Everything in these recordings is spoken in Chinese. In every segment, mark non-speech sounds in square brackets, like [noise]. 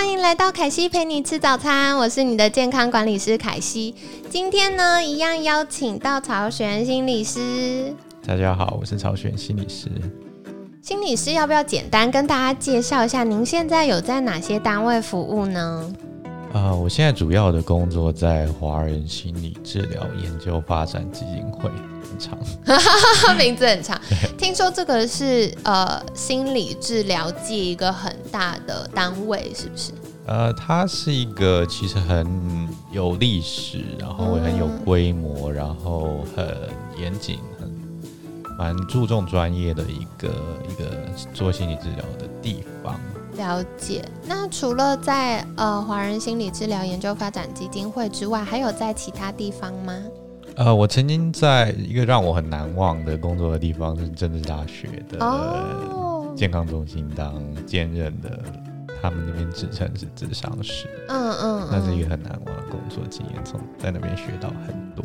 欢迎来到凯西陪你吃早餐，我是你的健康管理师凯西。今天呢，一样邀请到曹璇心理师。大家好，我是曹璇心理师。心理师要不要简单跟大家介绍一下，您现在有在哪些单位服务呢？啊，我现在主要的工作在华人心理治疗研究发展基金会，很长，[laughs] 名字很长。听说这个是呃心理治疗界一个很大的单位，是不是？呃，它是一个其实很有历史，然后很有规模，然后很严谨，很蛮注重专业的一个一个做心理治疗的地方。了解。那除了在呃华人心理治疗研究发展基金会之外，还有在其他地方吗？呃，我曾经在一个让我很难忘的工作的地方是政治大学的健康中心当兼任的。他们那边自称是智商师，嗯嗯，那是一个很难忘的工作经验，从在那边学到很多。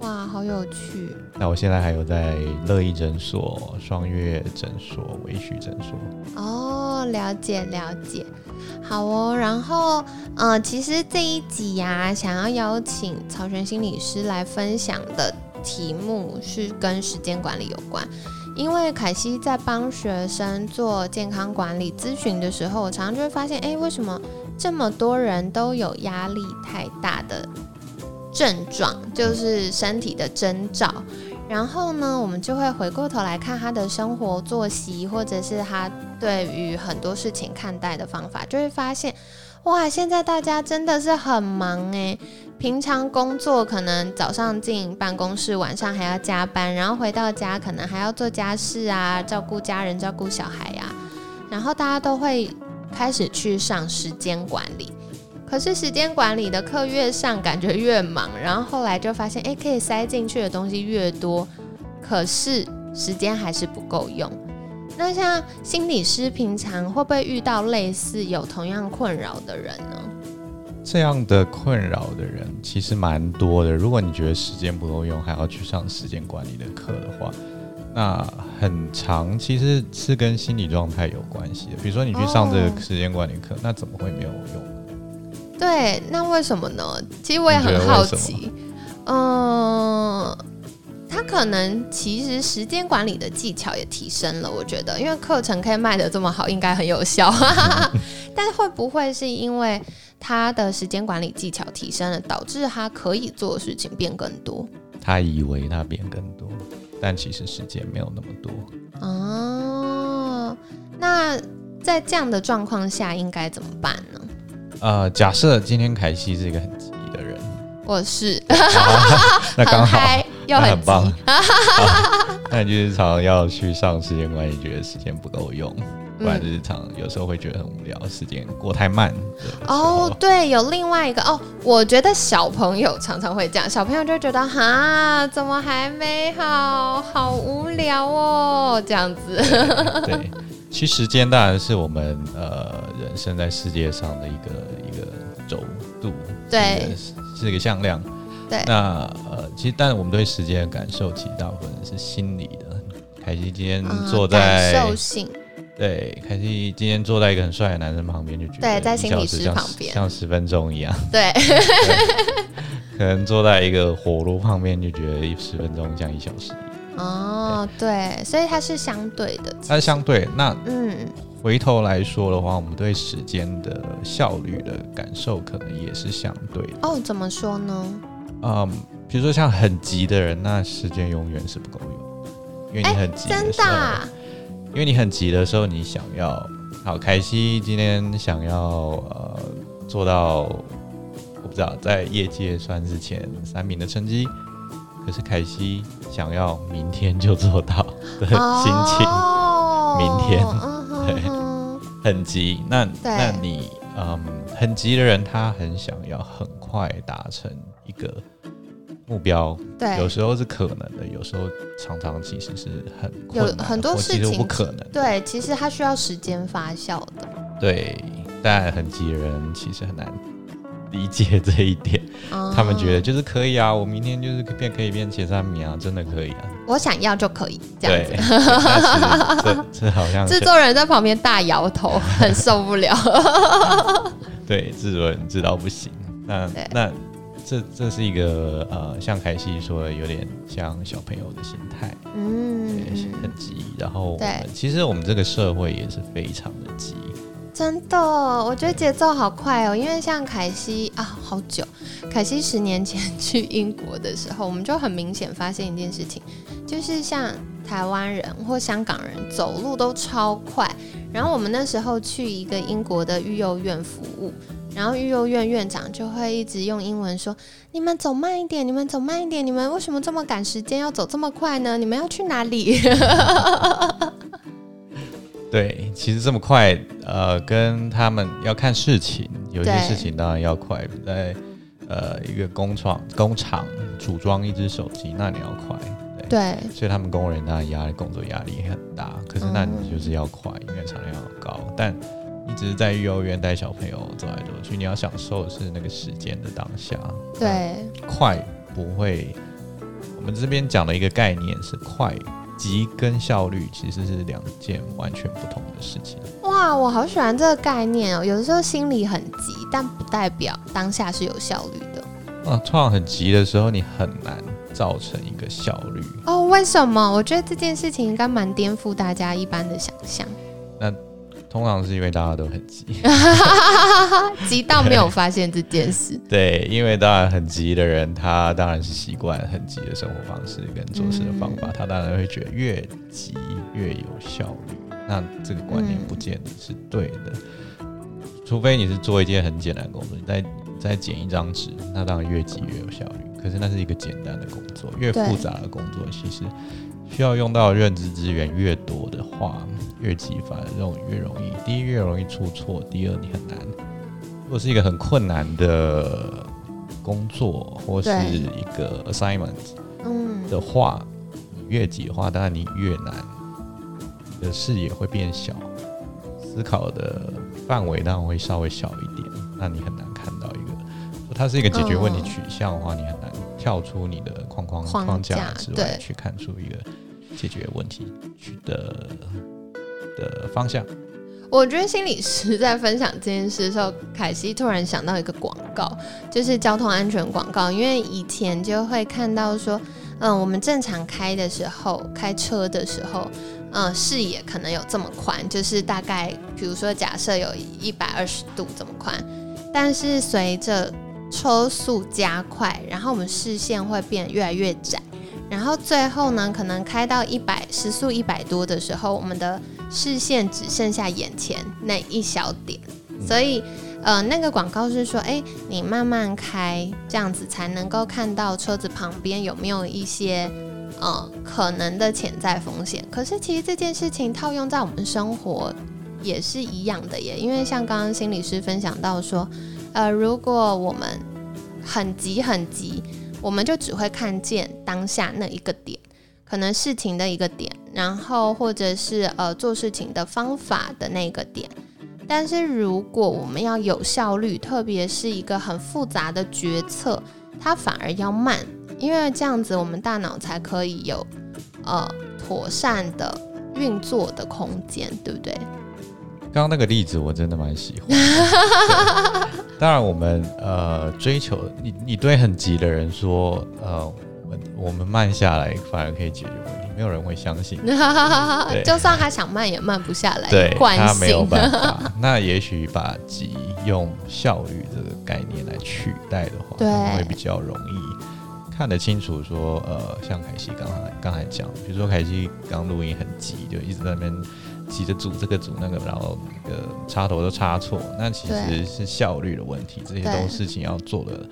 哇，好有趣！那我现在还有在乐意诊所、双月诊所、维许诊所。哦，了解了解，好哦。然后，呃，其实这一集呀，想要邀请曹璇心理师来分享的题目是跟时间管理有关。因为凯西在帮学生做健康管理咨询的时候，我常常就会发现，哎，为什么这么多人都有压力太大的症状，就是身体的征兆。然后呢，我们就会回过头来看他的生活作息，或者是他对于很多事情看待的方法，就会发现，哇，现在大家真的是很忙诶。平常工作可能早上进办公室，晚上还要加班，然后回到家可能还要做家事啊，照顾家人，照顾小孩呀，然后大家都会开始去上时间管理。可是时间管理的课越上，感觉越忙，然后后来就发现，哎，可以塞进去的东西越多，可是时间还是不够用。那像心理师平常会不会遇到类似有同样困扰的人呢？这样的困扰的人其实蛮多的。如果你觉得时间不够用，还要去上时间管理的课的话，那很长其实是跟心理状态有关系的。比如说你去上这个时间管理课，那怎么会没有用？对，那为什么呢？其实我也很好奇。嗯，他可能其实时间管理的技巧也提升了，我觉得，因为课程可以卖的这么好，应该很有效。[laughs] 但会不会是因为？他的时间管理技巧提升了，导致他可以做的事情变更多。他以为他变更多，但其实时间没有那么多。哦，那在这样的状况下应该怎么办呢？呃，假设今天凯西是一个很急的人，我是，[laughs] 那刚好又很棒，[laughs] 那你就是常常要去上时间管理，觉得时间不够用。不然日常有时候会觉得很无聊，时间过太慢。哦，对，有另外一个哦，我觉得小朋友常常会这样，小朋友就觉得哈，怎么还没好，好无聊哦，这样子。对，其实时间当然是我们呃人生在世界上的一个一个轴度，对，是一个向量。对，那呃，其实但是我们对时间的感受，其实大部分是心理的。凯西今天坐在感受性。对，凯西今天坐在一个很帅的男生旁边，就觉得对，在心理师旁边像十分钟一样。对，[laughs] 可能坐在一个火炉旁边，就觉得十分钟像一小时。哦，对，所以它是相对的。它是相对。那嗯，回头来说的话，我们对时间的效率的感受，可能也是相对的。哦，怎么说呢？嗯，比如说像很急的人，那时间永远是不够用，因为你很急的时候。因为你很急的时候，你想要好，凯西今天想要呃做到，我不知道在业界算是前三名的成绩，可是凯西想要明天就做到的心情，明天对很急，那那你嗯很急的人，他很想要很快达成一个目标，对，有时候是可能的，有时候常常其实是很有很多事情不可能。对，其实它需要时间发酵的。对，但很急的人其实很难理解这一点。他们觉得就是可以啊，我明天就是变可以变前三名啊，真的可以啊。我想要就可以这样子。[laughs] 这这好像制作人在旁边大摇头，[laughs] 很受不了。对，制作人知道不行。那那。这这是一个呃，像凯西说的，有点像小朋友的心态，嗯，很急。然后，对，其实我们这个社会也是非常的急，真的，我觉得节奏好快哦。因为像凯西啊，好久，凯西十年前去英国的时候，我们就很明显发现一件事情，就是像台湾人或香港人走路都超快。然后我们那时候去一个英国的育幼院服务。然后育幼院院长就会一直用英文说：“你们走慢一点，你们走慢一点，你们为什么这么赶时间，要走这么快呢？你们要去哪里？” [laughs] [laughs] 对，其实这么快，呃，跟他们要看事情，有些事情当然要快，在呃一个工厂工厂组装一只手机，那你要快，对，所以他们工人当然压力工作压力很大，可是那你就是要快，因为产量要高，但。你只是在幼儿园带小朋友走来走去，你要享受的是那个时间的当下。对，快不会。我们这边讲的一个概念是快，急跟效率其实是两件完全不同的事情。哇，我好喜欢这个概念哦！有的时候心里很急，但不代表当下是有效率的。啊，突然很急的时候，你很难造成一个效率。哦，为什么？我觉得这件事情应该蛮颠覆大家一般的想象。那。通常是因为大家都很急，[laughs] 急到没有发现这件事。[laughs] 对，因为当然很急的人，他当然是习惯很急的生活方式跟做事的方法，他当然会觉得越急越有效率。那这个观念不见得是对的，除非你是做一件很简单的工作，你再再剪一张纸，那当然越急越有效率。可是那是一个简单的工作，越复杂的工作其实。需要用到认知资源越多的话，越激发这种越容易。第一，越容易出错；第二，你很难。如果是一个很困难的工作或是一个 assignment，嗯的话，你越急的话，当然你越难，你的视野会变小，思考的范围当然会稍微小一点。那你很难看到一个，它是一个解决问题取向的话，你很难。跳出你的框框框架之外，去看出一个解决问题去的的方向。我觉得心理师在分享这件事的时候，凯西突然想到一个广告，就是交通安全广告。因为以前就会看到说，嗯，我们正常开的时候，开车的时候，嗯，视野可能有这么宽，就是大概，比如说假设有一百二十度这么宽，但是随着车速加快，然后我们视线会变越来越窄，然后最后呢，可能开到一百时速一百多的时候，我们的视线只剩下眼前那一小点。所以，呃，那个广告是说，哎，你慢慢开，这样子才能够看到车子旁边有没有一些呃可能的潜在风险。可是，其实这件事情套用在我们生活也是一样的耶，因为像刚刚心理师分享到说。呃，如果我们很急很急，我们就只会看见当下那一个点，可能事情的一个点，然后或者是呃做事情的方法的那个点。但是如果我们要有效率，特别是一个很复杂的决策，它反而要慢，因为这样子我们大脑才可以有呃妥善的运作的空间，对不对？刚刚那个例子我真的蛮喜欢。当然，我们呃追求你，你对很急的人说，呃，我我们慢下来反而可以解决问题，没有人会相信。[laughs] 就算他想慢也慢不下来。对，他没有办法。那也许把急用效率这个概念来取代的话，可能会比较容易看得清楚。说呃，像凯西刚才刚才讲，比如说凯西刚录音很急，就一直在那边。急着组这个组那个，然后那个插头都插错，那其实是效率的问题。这些都事情要做的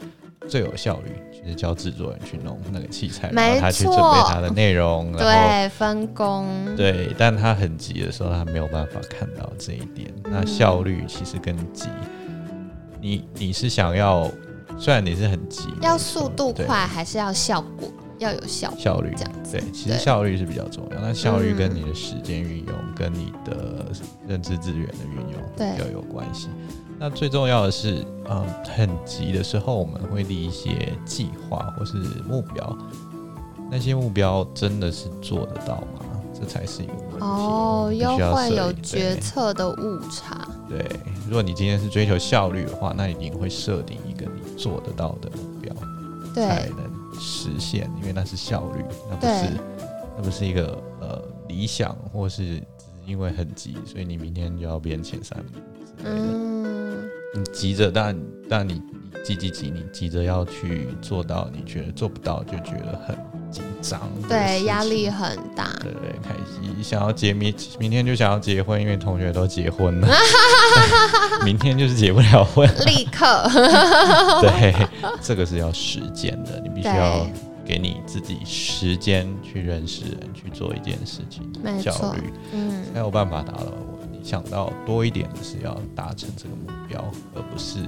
最有效率，就是叫制作人去弄那个器材，然后他去准备他的内容，对，分工，对。但他很急的时候，他没有办法看到这一点。那效率其实更急。你你是想要虽然你是很急，要速度快还是要效果要有效效率这样子。对，其实效率是比较重要，那效率跟你的时间运用跟你的认知资源的运用比较有关系。那最重要的是，嗯，很急的时候，我们会立一些计划或是目标。那些目标真的是做得到吗？这才是一个问题。哦，又会有决策的误差。对，如果你今天是追求效率的话，那一定会设定一个你做得到的目标，才能实现。因为那是效率，那不是那不是一个呃理想，或是只是因为很急，所以你明天就要变前三名之类的。你急着，但但你急急急，你急着要去做到，你觉得做不到，就觉得很紧张，对，压力很大，对对，开心，想要结明明天就想要结婚，因为同学都结婚了，[laughs] 明天就是结不了婚，立刻，[laughs] 对，这个是要时间的，你必须要给你自己时间去认识人，去做一件事情，效率，嗯，才有办法达到。想到多一点的是要达成这个目标，而不是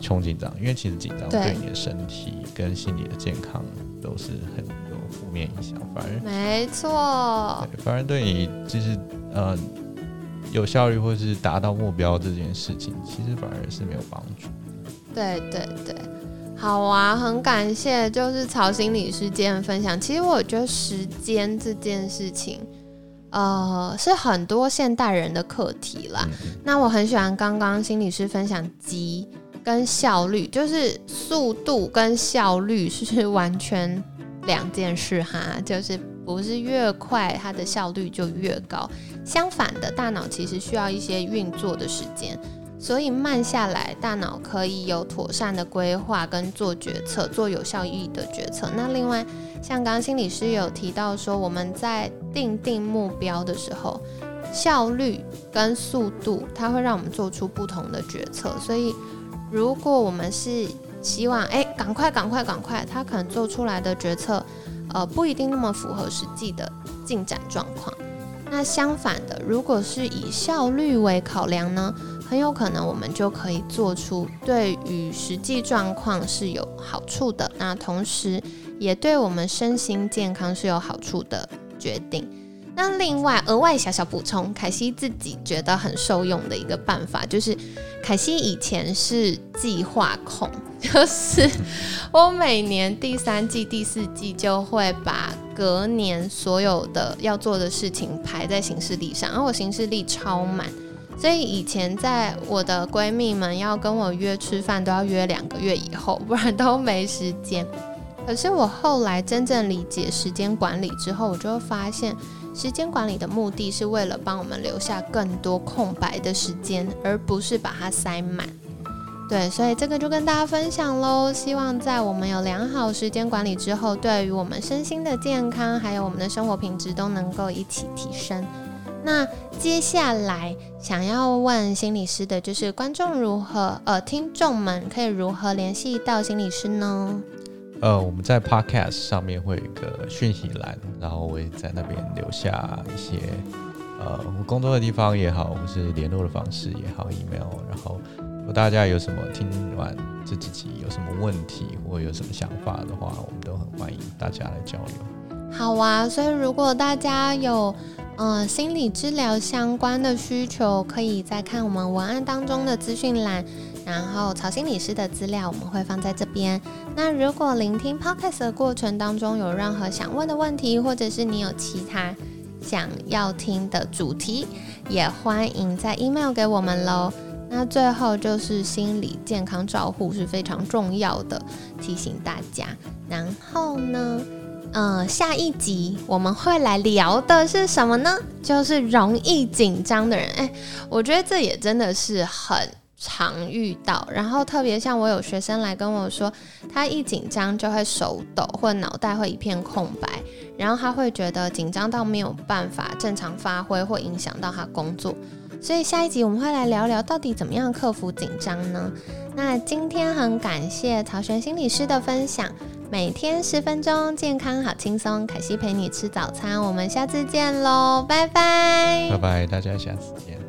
穷紧张，因为其实紧张对你的身体跟心理的健康都是很有负面影响。反而没错，反而对你就是呃有效率或是达到目标这件事情，其实反而是没有帮助。对对对，好啊，很感谢就是曹心理师今天分享。其实我觉得时间这件事情。呃，是很多现代人的课题啦。那我很喜欢刚刚心理师分享急跟效率，就是速度跟效率是完全两件事哈，就是不是越快它的效率就越高，相反的，大脑其实需要一些运作的时间。所以慢下来，大脑可以有妥善的规划跟做决策，做有效意义的决策。那另外，像刚刚心理师有提到说，我们在定定目标的时候，效率跟速度，它会让我们做出不同的决策。所以，如果我们是希望哎，赶快赶快赶快，他可能做出来的决策，呃，不一定那么符合实际的进展状况。那相反的，如果是以效率为考量呢？很有可能我们就可以做出对于实际状况是有好处的，那同时也对我们身心健康是有好处的决定。那另外额外小小补充，凯西自己觉得很受用的一个办法，就是凯西以前是计划控，[laughs] 就是我每年第三季、第四季就会把隔年所有的要做的事情排在行事历上，然后我行事历超满。所以以前在我的闺蜜们要跟我约吃饭，都要约两个月以后，不然都没时间。可是我后来真正理解时间管理之后，我就发现，时间管理的目的是为了帮我们留下更多空白的时间，而不是把它塞满。对，所以这个就跟大家分享喽。希望在我们有良好时间管理之后，对于我们身心的健康，还有我们的生活品质，都能够一起提升。那接下来想要问心理师的就是观众如何呃听众们可以如何联系到心理师呢？呃，我们在 Podcast 上面会有一个讯息栏，然后我会在那边留下一些呃我工作的地方也好，或是联络的方式也好，email。然后如果大家有什么听完这几集有什么问题或有什么想法的话，我们都很欢迎大家来交流。好啊，所以如果大家有。嗯，心理治疗相关的需求，可以再看我们文案当中的资讯栏，然后曹心理师的资料我们会放在这边。那如果聆听 podcast 的过程当中有任何想问的问题，或者是你有其他想要听的主题，也欢迎在 email 给我们喽。那最后就是心理健康照护是非常重要的，提醒大家。然后呢？嗯，下一集我们会来聊的是什么呢？就是容易紧张的人。哎，我觉得这也真的是很常遇到。然后特别像我有学生来跟我说，他一紧张就会手抖，或脑袋会一片空白，然后他会觉得紧张到没有办法正常发挥，或影响到他工作。所以下一集我们会来聊聊到底怎么样克服紧张呢？那今天很感谢曹璇心理师的分享。每天十分钟，健康好轻松。凯西陪你吃早餐，我们下次见喽，拜拜，拜拜，大家下次见。